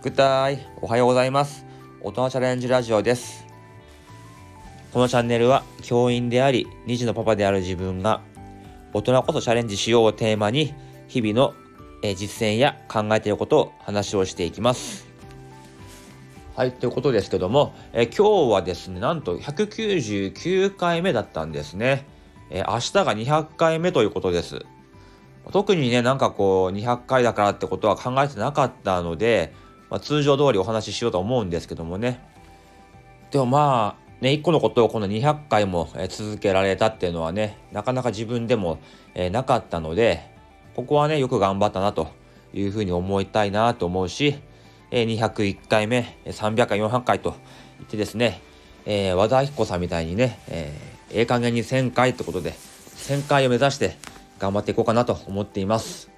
グッタイおはようございます。大人チャレンジラジオです。このチャンネルは教員であり2児のパパである自分が大人こそチャレンジしようをテーマに日々の実践や考えていることを話をしていきます。はいということですけどもえ今日はですねなんと199回目だったんですね。え明日が200回目ということです。特にねなんかこう200回だからってことは考えてなかったので、まあ、通常通りお話ししようと思うんですけどもねでもまあね一個のことをこの200回も、続けられたっていうのはねなかなか自分でも、なかったのでここはねよく頑張ったなというふうに思いたいなと思うし、201回目300回400回と言ってですね、えー、和田彦さんみたいにね、えー、ええ加減に1000回ってことで1000回を目指して頑張っていこうかなと思っています。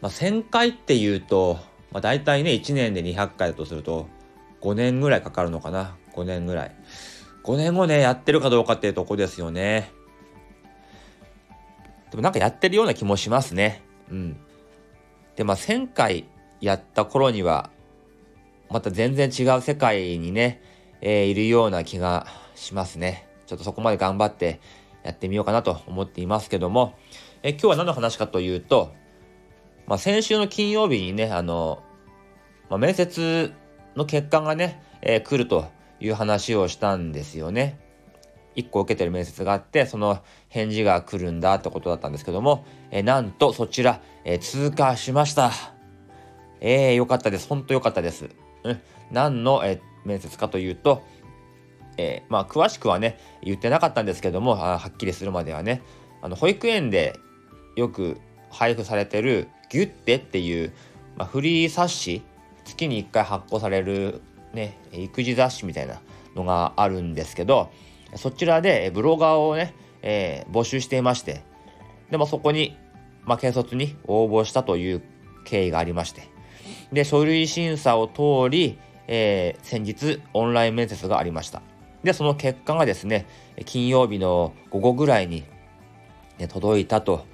まあ、1000回っていうと、まあ、大体ね、1年で200回だとすると、5年ぐらいかかるのかな。5年ぐらい。5年後ね、やってるかどうかっていうとこですよね。でもなんかやってるような気もしますね。うん。で、まあ1000回やった頃には、また全然違う世界にね、えー、いるような気がしますね。ちょっとそこまで頑張ってやってみようかなと思っていますけども、え今日は何の話かというと、まあ、先週の金曜日にね、あの、まあ、面接の結果がね、えー、来るという話をしたんですよね。1個受けてる面接があって、その返事が来るんだってことだったんですけども、えー、なんとそちら、えー、通過しました。えー、よかったです。本当よかったです。うん。何の、え、面接かというと、え、まあ詳しくはね、言ってなかったんですけども、はっきりするまではね、あの保育園でよく配布されてるギュッテっていう、まあ、フリー冊子月に1回発行されるね育児雑誌みたいなのがあるんですけどそちらでブロガーをね、えー、募集していましてでもそこに、まあ、軽率に応募したという経緯がありましてで書類審査を通り、えー、先日オンライン面接がありましたでその結果がですね金曜日の午後ぐらいに、ね、届いたと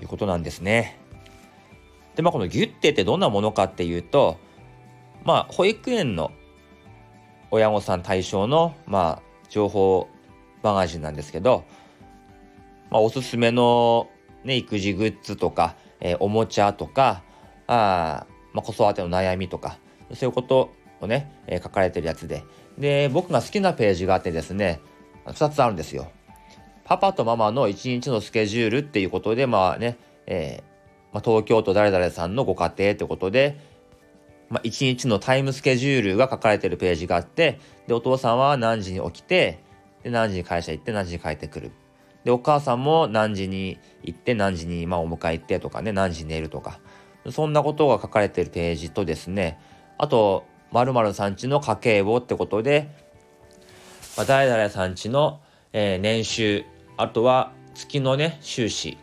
いうことなんですね。でまあこのギュッテってどんなものかっていうとまあ保育園の親御さん対象のまあ情報マガジンなんですけど、まあ、おすすめの、ね、育児グッズとか、えー、おもちゃとかあ、まあ、子育ての悩みとかそういうことをね、えー、書かれてるやつでで僕が好きなページがあってですね2つあるんですよ。パパとママの一日のスケジュールっていうことで、まあね、えー、まあ、東京都誰々さんのご家庭ってことで、まあ、一日のタイムスケジュールが書かれてるページがあって、で、お父さんは何時に起きて、で、何時に会社行って何時に帰ってくる。で、お母さんも何時に行って何時にまあお迎え行ってとかね、何時に寝るとか、そんなことが書かれてるページとですね、あと、〇〇さんちの家計簿ってことで、まあ、誰々さんちの、えー、年収、あとは月のね、収支。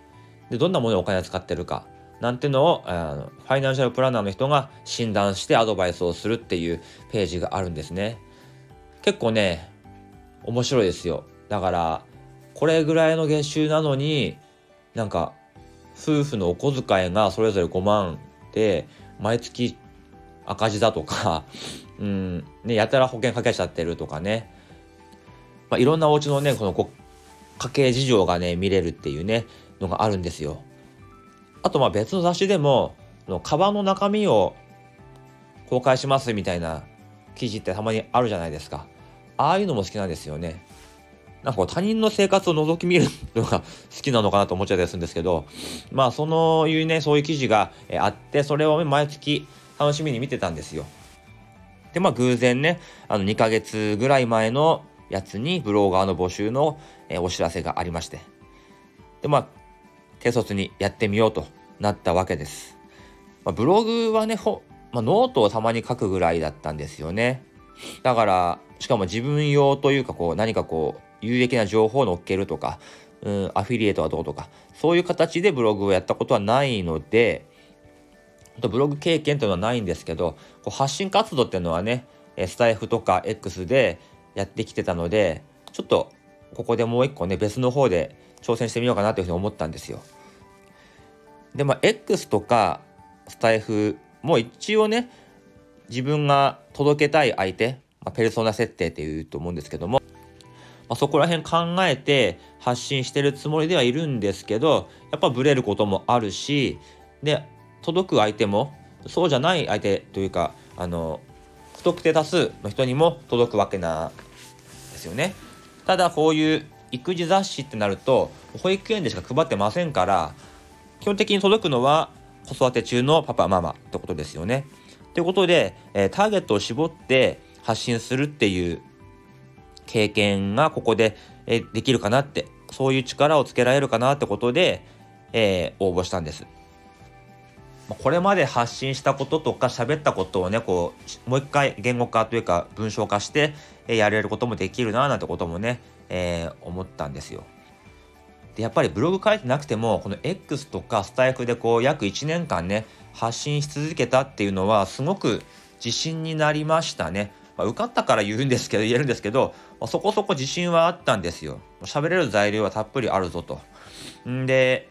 で、どんなものにお金を使ってるか。なんていうのを、あのファイナンシャルプランナーの人が診断してアドバイスをするっていうページがあるんですね。結構ね、面白いですよ。だから、これぐらいの月収なのに、なんか、夫婦のお小遣いがそれぞれ5万で、毎月赤字だとか、うん、ね、やたら保険かけちゃってるとかね。まあ、いろんなお家のね、この家計事情がね、見れるっていうね、のがあるんですよ。あとまあ別の雑誌でも、のカバンの中身を公開しますみたいな記事ってたまにあるじゃないですか。ああいうのも好きなんですよね。なんか他人の生活を覗き見るのが好きなのかなと思っちゃったりするんですけど、まあそのいうね、そういう記事があって、それを毎月楽しみに見てたんですよ。で、まあ偶然ね、あの2ヶ月ぐらい前のやつにブロガーの募集の、お知らせがありまして。で、まあ、軽率にやってみようとなったわけです。まあ、ブログはね、ほまあ、ノートをたまに書くぐらいだったんですよね。だから、しかも自分用というか、こう、何かこう、有益な情報を載っけるとか、うん、アフィリエイトはどうとか、そういう形でブログをやったことはないので、とブログ経験というのはないんですけど、こう発信活動っていうのはね、スタエフとか X でやってきてたので、ちょっとここでもう一個ね、別の方で挑戦してみようかなというふうに思ったんですよ。で、まあ、X とかスタイフも一応ね、自分が届けたい相手、まあ、ペルソナ設定っていうと思うんですけども、まあ、そこら辺考えて発信してるつもりではいるんですけどやっぱブレることもあるしで届く相手もそうじゃない相手というかあの不特定多数の人にも届くわけなんですよね。ただこういう育児雑誌ってなると保育園でしか配ってませんから基本的に届くのは子育て中のパパママってことですよね。ということで、えー、ターゲットを絞って発信するっていう経験がここで、えー、できるかなってそういう力をつけられるかなってことで、えー、応募したんです。これまで発信したこととか喋ったことをねこうもう一回言語化というか文章化して、やれることもできるななんてこともね、えー、思ったんですよ。でやっぱりブログ書いてなくてもこの X とかスタイフでこう約1年間ね発信し続けたっていうのはすごく自信になりましたね。まあ、受かったから言うんですけど言えるんですけど、まあ、そこそこ自信はあったんですよ。喋れる材料はたっぷりあるぞと。んで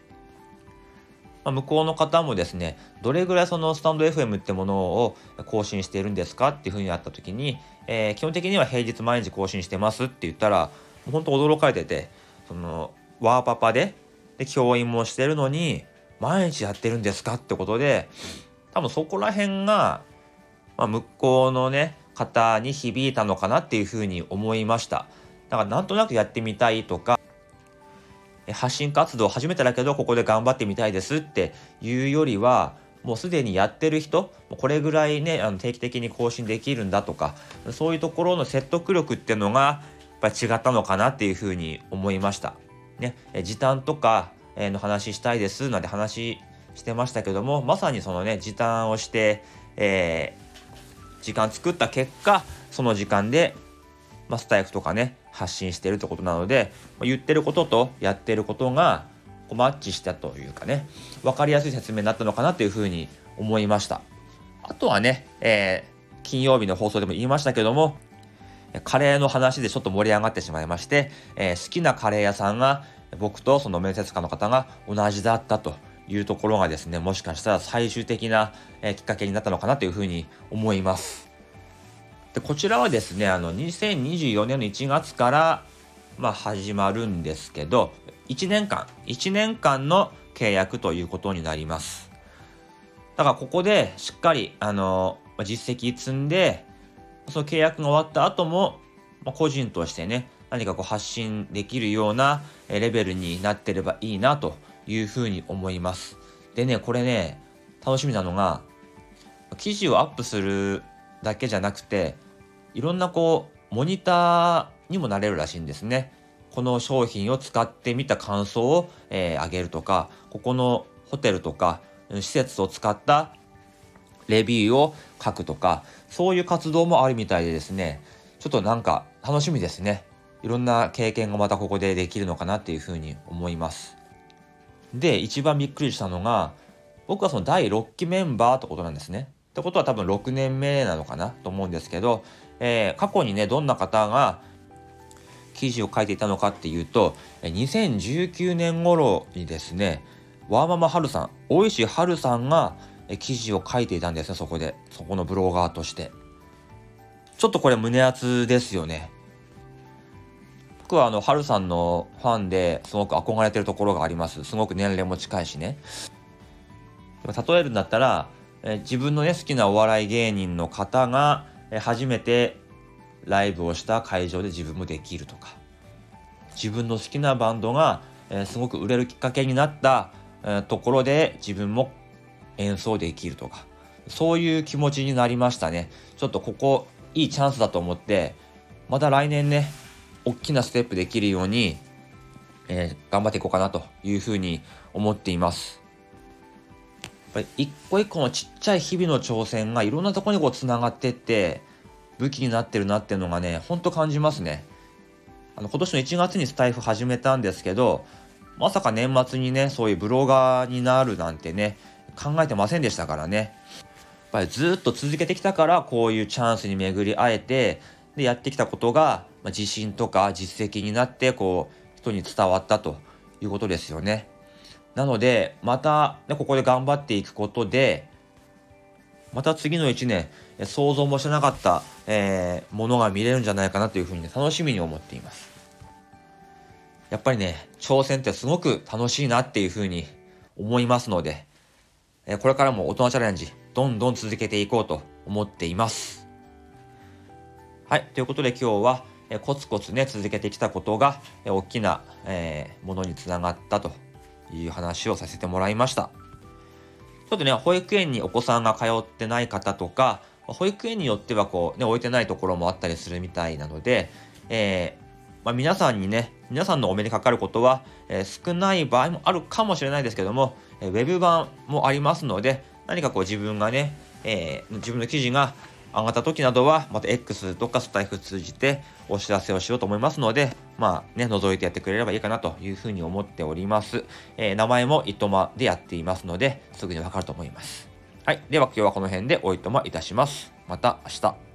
まあ、向こうの方もですねどれぐらいそのスタンド FM ってものを更新しているんですかっていうふうにあった時に、えー、基本的には平日毎日更新してますって言ったら本当驚かれててそのワーパパでで教員もしてるのに毎日やってるんですかってことで多分そこら辺が、まあ、向こうのね方に響いたのかなっていうふうに思いました。だからなんとなくやってみたいとか発信活動を始めただけどここで頑張ってみたいですっていうよりはもうすでにやってる人これぐらいねあの定期的に更新できるんだとかそういうところの説得力っていうのがやっぱ違ったのかなっていうふうに思いました。ね、時短とかの話したいですなんて話してましたけどもまさにそのね時短をして、えー、時間作った結果その時間で、まあ、スタイフとかね発信してるってことなので言ってることとやってることがこうマッチしたというかね分かりやすい説明になったのかなというふうに思いましたあとはね、えー、金曜日の放送でも言いましたけどもカレーの話でちょっと盛り上がってしまいまして、えー、好きなカレー屋さんが僕とその面接官の方が同じだったというところがですねもしかしたら最終的な、えー、きっかけになったのかなというふうに思います。でこちらはですねあの2024年の1月から、まあ、始まるんですけど1年間1年間の契約ということになります。だからここでしっかりあの実績積んでその契約が終わった後も、ま、個人としてね何かこう発信できるようなレベルになってればいいなというふうに思いますでねこれね楽しみなのが記事をアップするだけじゃなくていろんなこうモニターにもなれるらしいんですね。この商品を使ってみた感想を、えー、げるとかここのホテルとか施設を使ったレビューを書くとかそういう活動もあるみたいでですね。ちょっとなんか楽しみですね。いろんな経験がまたここでできるのかなっていうふうに思います。で一番びっくりしたのが僕はその第6期メンバーってことなんですね。ってことは多分6年目なのかな？と思うんですけど、えー、過去にねどんな方が記事を書いていたのかっていうと2019年頃にですねワーママハルさん大石春さんが記事を書いていたんですねそこで。そこのブロガーとして。ちょっとこれ胸熱ですよね。僕はあの春さんのファンですごく憧れてるところがあります。すごく年齢も近いしね。例えるんだったらえ自分のね好きなお笑い芸人の方が、え初めてライブをした会場で自分もできるとか。自分の好きなバンドが、えすごく売れるきっかけになった、えところで自分も演奏できるとかそういう気持ちになりましたね。ちょっとここいいチャンスだと思ってまた来年ね大きなステップできるように、えー、頑張っていこうかなというふうに思っています。やっぱり一個一個のちっちゃい日々の挑戦がいろんなとこにこうつながってって武器になってるなっていうのがねほんと感じますね。あの今年の1月にスタイフ始めたんですけどまさか年末にねそういうブロガーになるなんてね考えてませんでしたからねやっぱりずっと続けてきたからこういうチャンスに巡り会えてでやってきたことが、ま、自信とか実績になってこう人に伝わったということですよね。なのでまた、ね、ここで頑張っていくことでまた次の1年、想像もしてなかった、え、ものが見れるんじゃないかなというふうに、楽しみに思っています。やっぱりね、挑戦ってすごく楽しいなっていうふうに思いますので、えこれからも大人チャレンジ、どんどん続けていこうと思っています。はい。ということで今日は、えコツコツね、続けてきたことが、え大きな、えー、ものにつながったという話をさせてもらいました。ちょっとね、保育園にお子さんが通ってない方とか、保育園によってはこう、ね、置いてないところもあったりするみたいなので、えーまあ、皆さんにね、皆さんのお目にかかることは、えー、少ない場合もあるかもしれないですけども、ウェブ版もありますので、何かこう自分がね、えー、自分の記事が上がった時などは、また X とかスタイフ通じてお知らせをしようと思いますので、まあね、覗いてやってくれればいいかなというふうに思っております。えー、名前もいとまでやっていますので、すぐにわかると思います。はい。では今日はこの辺でおいとまいたします。また明日。